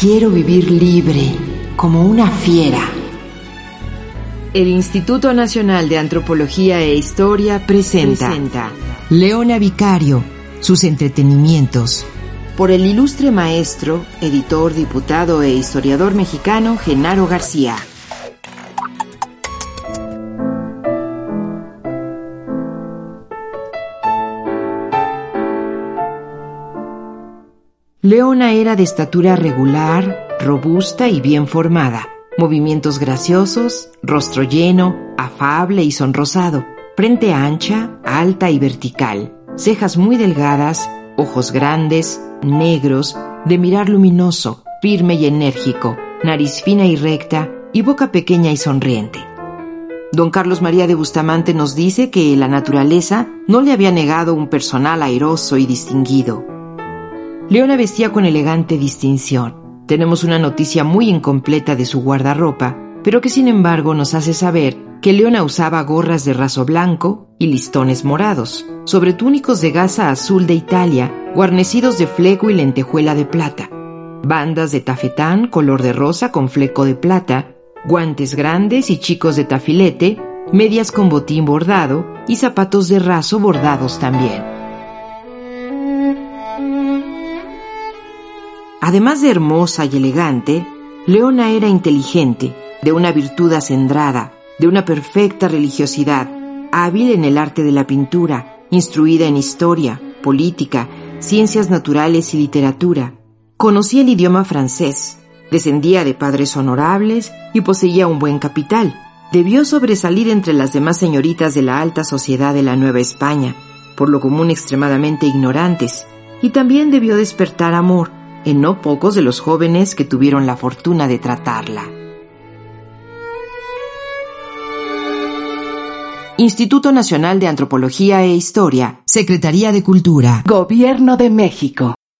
Quiero vivir libre, como una fiera. El Instituto Nacional de Antropología e Historia presenta, Leona Vicario, sus entretenimientos. por el ilustre maestro, editor, diputado e historiador mexicano Genaro García. Leona era de estatura regular, robusta y bien formada, movimientos graciosos, rostro lleno, afable y sonrosado, frente ancha, alta y vertical, cejas muy delgadas, ojos grandes, negros, de mirar luminoso, firme y enérgico, nariz fina y recta y boca pequeña y sonriente. Don Carlos María de Bustamante nos dice que la naturaleza no le había negado un personal airoso y distinguido. Leona vestía con elegante distinción. Tenemos una noticia muy incompleta de su guardarropa, pero que sin embargo nos hace saber que Leona usaba gorras de raso blanco y listones morados, sobre túnicos de gasa azul de Italia, guarnecidos de fleco y lentejuela de plata, bandas de tafetán color de rosa con fleco de plata, guantes grandes y chicos de tafilete, medias con botín bordado y zapatos de raso bordados también. Además de hermosa y elegante, Leona era inteligente, de una virtud acendrada, de una perfecta religiosidad, hábil en el arte de la pintura, instruida en historia, política, ciencias naturales y literatura. Conocía el idioma francés, descendía de padres honorables y poseía un buen capital. Debió sobresalir entre las demás señoritas de la alta sociedad de la Nueva España, por lo común extremadamente ignorantes, y también debió despertar amor en no pocos de los jóvenes que tuvieron la fortuna de tratarla. Instituto Nacional de Antropología e Historia, Secretaría de Cultura. Gobierno de México.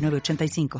906985.